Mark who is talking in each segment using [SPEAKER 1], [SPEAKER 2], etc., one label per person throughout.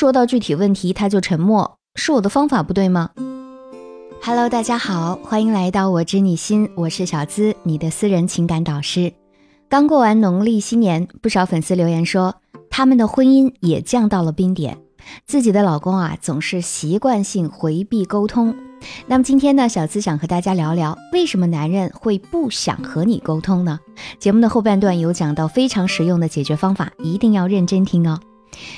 [SPEAKER 1] 说到具体问题他就沉默，是我的方法不对吗？Hello，大家好，欢迎来到我知你心，我是小资，你的私人情感导师。刚过完农历新年，不少粉丝留言说，他们的婚姻也降到了冰点，自己的老公啊总是习惯性回避沟通。那么今天呢，小资想和大家聊聊，为什么男人会不想和你沟通呢？节目的后半段有讲到非常实用的解决方法，一定要认真听哦。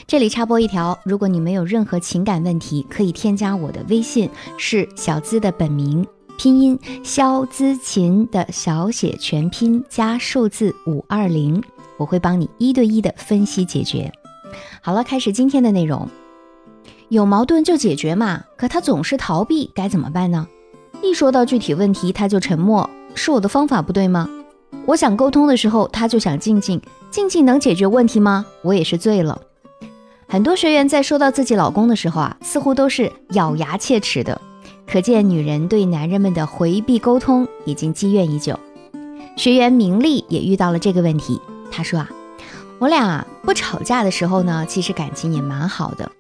[SPEAKER 1] 这里插播一条，如果你没有任何情感问题，可以添加我的微信，是小资的本名。拼音肖姿琴的小写全拼加数字五二零，我会帮你一对一的分析解决。好了，开始今天的内容。有矛盾就解决嘛，可他总是逃避，该怎么办呢？一说到具体问题，他就沉默，是我的方法不对吗？我想沟通的时候，他就想静静，静静能解决问题吗？我也是醉了。很多学员在说到自己老公的时候啊，似乎都是咬牙切齿的。可见，女人对男人们的回避沟通已经积怨已久。学员明丽也遇到了这个问题。她说啊，我俩不吵架的时候呢，其实感情也蛮好的，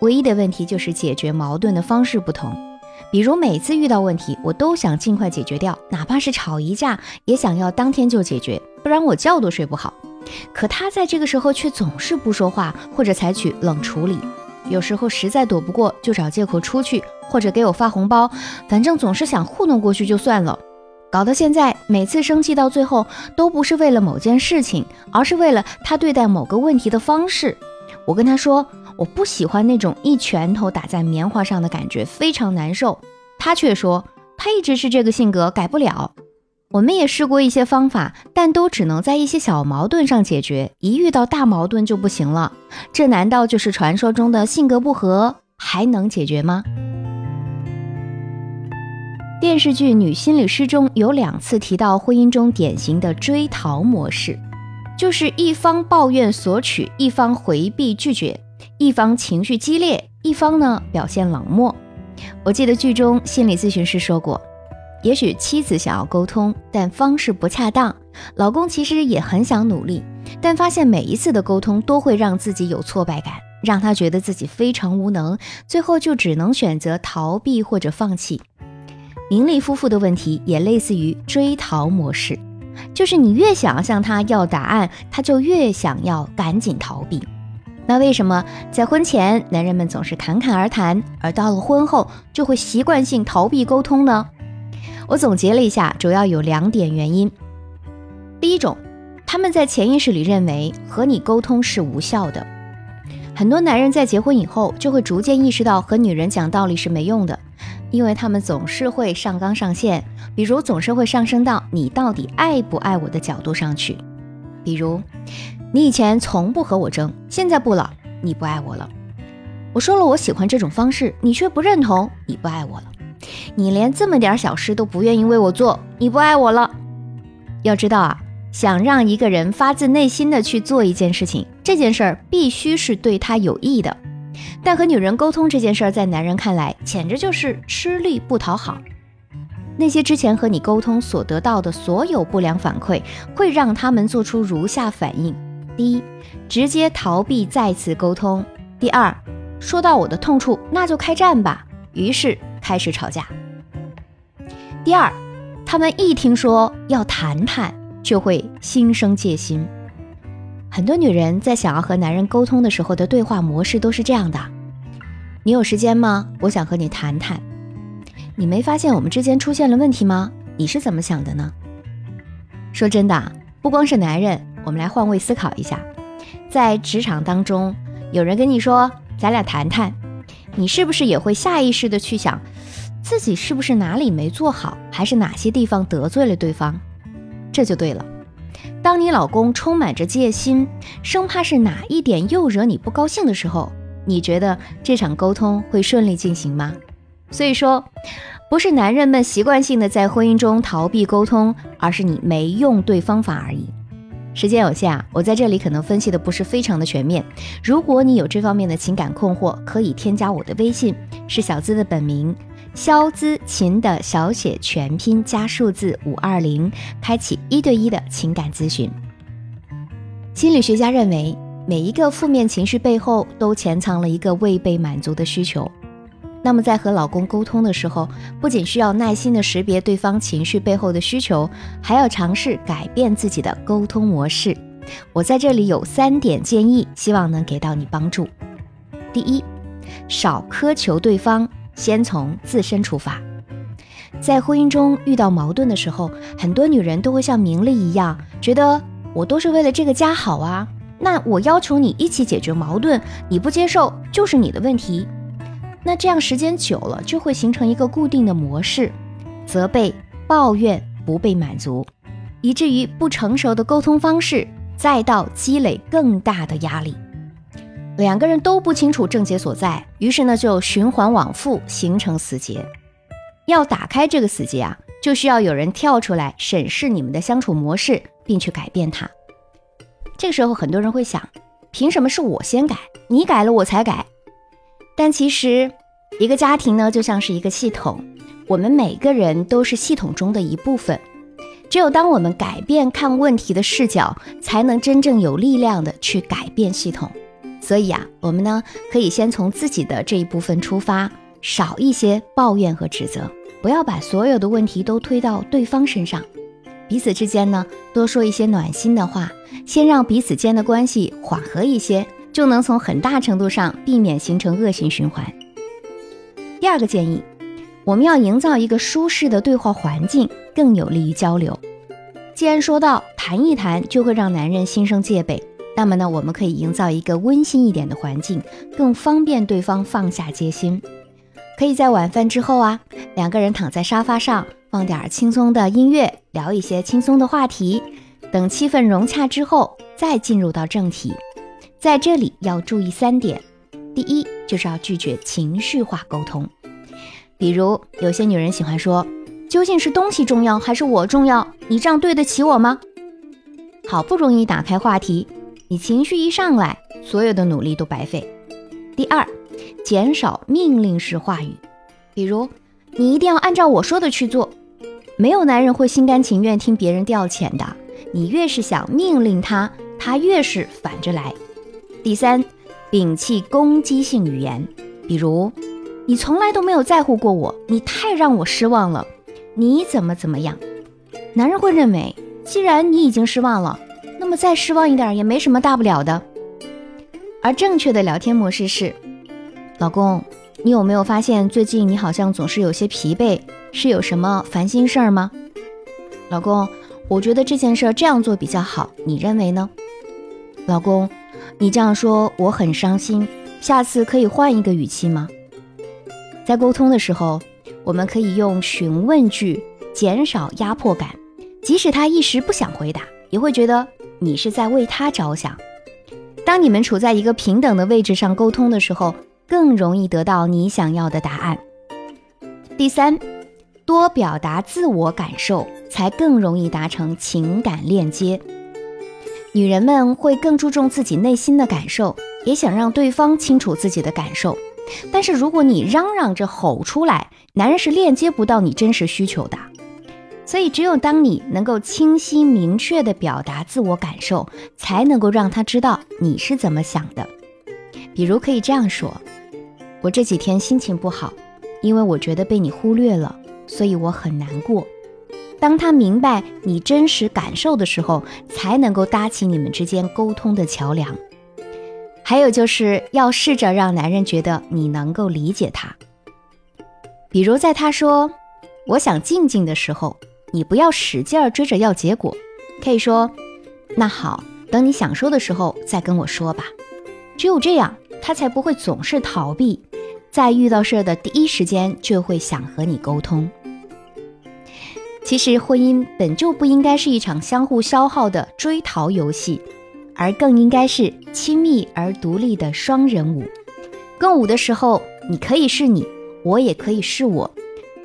[SPEAKER 1] 唯一的问题就是解决矛盾的方式不同。比如每次遇到问题，我都想尽快解决掉，哪怕是吵一架，也想要当天就解决，不然我觉都睡不好。可他在这个时候却总是不说话，或者采取冷处理。有时候实在躲不过，就找借口出去，或者给我发红包，反正总是想糊弄过去就算了。搞到现在，每次生气到最后，都不是为了某件事情，而是为了他对待某个问题的方式。我跟他说，我不喜欢那种一拳头打在棉花上的感觉，非常难受。他却说，他一直是这个性格，改不了。我们也试过一些方法，但都只能在一些小矛盾上解决，一遇到大矛盾就不行了。这难道就是传说中的性格不合还能解决吗？电视剧《女心理师》中有两次提到婚姻中典型的追逃模式，就是一方抱怨索取，一方回避拒绝，一方情绪激烈，一方呢表现冷漠。我记得剧中心理咨询师说过。也许妻子想要沟通，但方式不恰当；老公其实也很想努力，但发现每一次的沟通都会让自己有挫败感，让他觉得自己非常无能，最后就只能选择逃避或者放弃。明丽夫妇的问题也类似于追逃模式，就是你越想要向他要答案，他就越想要赶紧逃避。那为什么在婚前男人们总是侃侃而谈，而到了婚后就会习惯性逃避沟通呢？我总结了一下，主要有两点原因。第一种，他们在潜意识里认为和你沟通是无效的。很多男人在结婚以后，就会逐渐意识到和女人讲道理是没用的，因为他们总是会上纲上线，比如总是会上升到你到底爱不爱我的角度上去。比如，你以前从不和我争，现在不了，你不爱我了。我说了我喜欢这种方式，你却不认同，你不爱我了。你连这么点小事都不愿意为我做，你不爱我了。要知道啊，想让一个人发自内心的去做一件事情，这件事儿必须是对他有益的。但和女人沟通这件事儿，在男人看来简直就是吃力不讨好。那些之前和你沟通所得到的所有不良反馈，会让他们做出如下反应：第一，直接逃避再次沟通；第二，说到我的痛处，那就开战吧。于是。开始吵架。第二，他们一听说要谈谈，就会心生戒心。很多女人在想要和男人沟通的时候的对话模式都是这样的：你有时间吗？我想和你谈谈。你没发现我们之间出现了问题吗？你是怎么想的呢？说真的，不光是男人，我们来换位思考一下，在职场当中，有人跟你说咱俩谈谈，你是不是也会下意识的去想？自己是不是哪里没做好，还是哪些地方得罪了对方？这就对了。当你老公充满着戒心，生怕是哪一点又惹你不高兴的时候，你觉得这场沟通会顺利进行吗？所以说，不是男人们习惯性的在婚姻中逃避沟通，而是你没用对方法而已。时间有限啊，我在这里可能分析的不是非常的全面。如果你有这方面的情感困惑，可以添加我的微信，是小资的本名。肖姿琴的小写全拼加数字五二零，开启一对一的情感咨询。心理学家认为，每一个负面情绪背后都潜藏了一个未被满足的需求。那么在和老公沟通的时候，不仅需要耐心的识别对方情绪背后的需求，还要尝试改变自己的沟通模式。我在这里有三点建议，希望能给到你帮助。第一，少苛求对方，先从自身出发。在婚姻中遇到矛盾的时候，很多女人都会像明丽一样，觉得我都是为了这个家好啊，那我要求你一起解决矛盾，你不接受就是你的问题。那这样时间久了，就会形成一个固定的模式，责备、抱怨不被满足，以至于不成熟的沟通方式，再到积累更大的压力，两个人都不清楚症结所在，于是呢就循环往复，形成死结。要打开这个死结啊，就需要有人跳出来审视你们的相处模式，并去改变它。这个时候，很多人会想，凭什么是我先改，你改了我才改？但其实，一个家庭呢，就像是一个系统，我们每个人都是系统中的一部分。只有当我们改变看问题的视角，才能真正有力量的去改变系统。所以啊，我们呢，可以先从自己的这一部分出发，少一些抱怨和指责，不要把所有的问题都推到对方身上。彼此之间呢，多说一些暖心的话，先让彼此间的关系缓和一些。就能从很大程度上避免形成恶性循环。第二个建议，我们要营造一个舒适的对话环境，更有利于交流。既然说到谈一谈就会让男人心生戒备，那么呢，我们可以营造一个温馨一点的环境，更方便对方放下戒心。可以在晚饭之后啊，两个人躺在沙发上，放点轻松的音乐，聊一些轻松的话题，等气氛融洽之后，再进入到正题。在这里要注意三点，第一就是要拒绝情绪化沟通，比如有些女人喜欢说，究竟是东西重要还是我重要？你这样对得起我吗？好不容易打开话题，你情绪一上来，所有的努力都白费。第二，减少命令式话语，比如你一定要按照我说的去做，没有男人会心甘情愿听别人调遣的，你越是想命令他，他越是反着来。第三，摒弃攻击性语言，比如“你从来都没有在乎过我，你太让我失望了，你怎么怎么样？”男人会认为，既然你已经失望了，那么再失望一点也没什么大不了的。而正确的聊天模式是：“老公，你有没有发现最近你好像总是有些疲惫，是有什么烦心事儿吗？”老公，我觉得这件事这样做比较好，你认为呢？老公。你这样说我很伤心，下次可以换一个语气吗？在沟通的时候，我们可以用询问句，减少压迫感。即使他一时不想回答，也会觉得你是在为他着想。当你们处在一个平等的位置上沟通的时候，更容易得到你想要的答案。第三，多表达自我感受，才更容易达成情感链接。女人们会更注重自己内心的感受，也想让对方清楚自己的感受。但是如果你嚷嚷着吼出来，男人是链接不到你真实需求的。所以，只有当你能够清晰明确地表达自我感受，才能够让他知道你是怎么想的。比如可以这样说：“我这几天心情不好，因为我觉得被你忽略了，所以我很难过。”当他明白你真实感受的时候，才能够搭起你们之间沟通的桥梁。还有就是要试着让男人觉得你能够理解他。比如在他说“我想静静”的时候，你不要使劲儿追着要结果，可以说：“那好，等你想说的时候再跟我说吧。”只有这样，他才不会总是逃避，在遇到事儿的第一时间就会想和你沟通。其实婚姻本就不应该是一场相互消耗的追逃游戏，而更应该是亲密而独立的双人舞。共舞的时候，你可以是你，我也可以是我，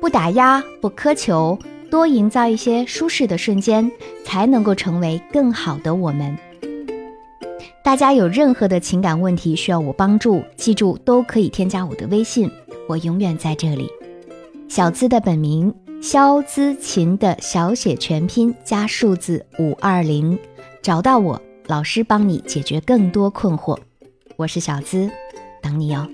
[SPEAKER 1] 不打压，不苛求，多营造一些舒适的瞬间，才能够成为更好的我们。大家有任何的情感问题需要我帮助，记住都可以添加我的微信，我永远在这里。小资的本名。肖姿琴的小写全拼加数字五二零，找到我，老师帮你解决更多困惑。我是小姿，等你哦。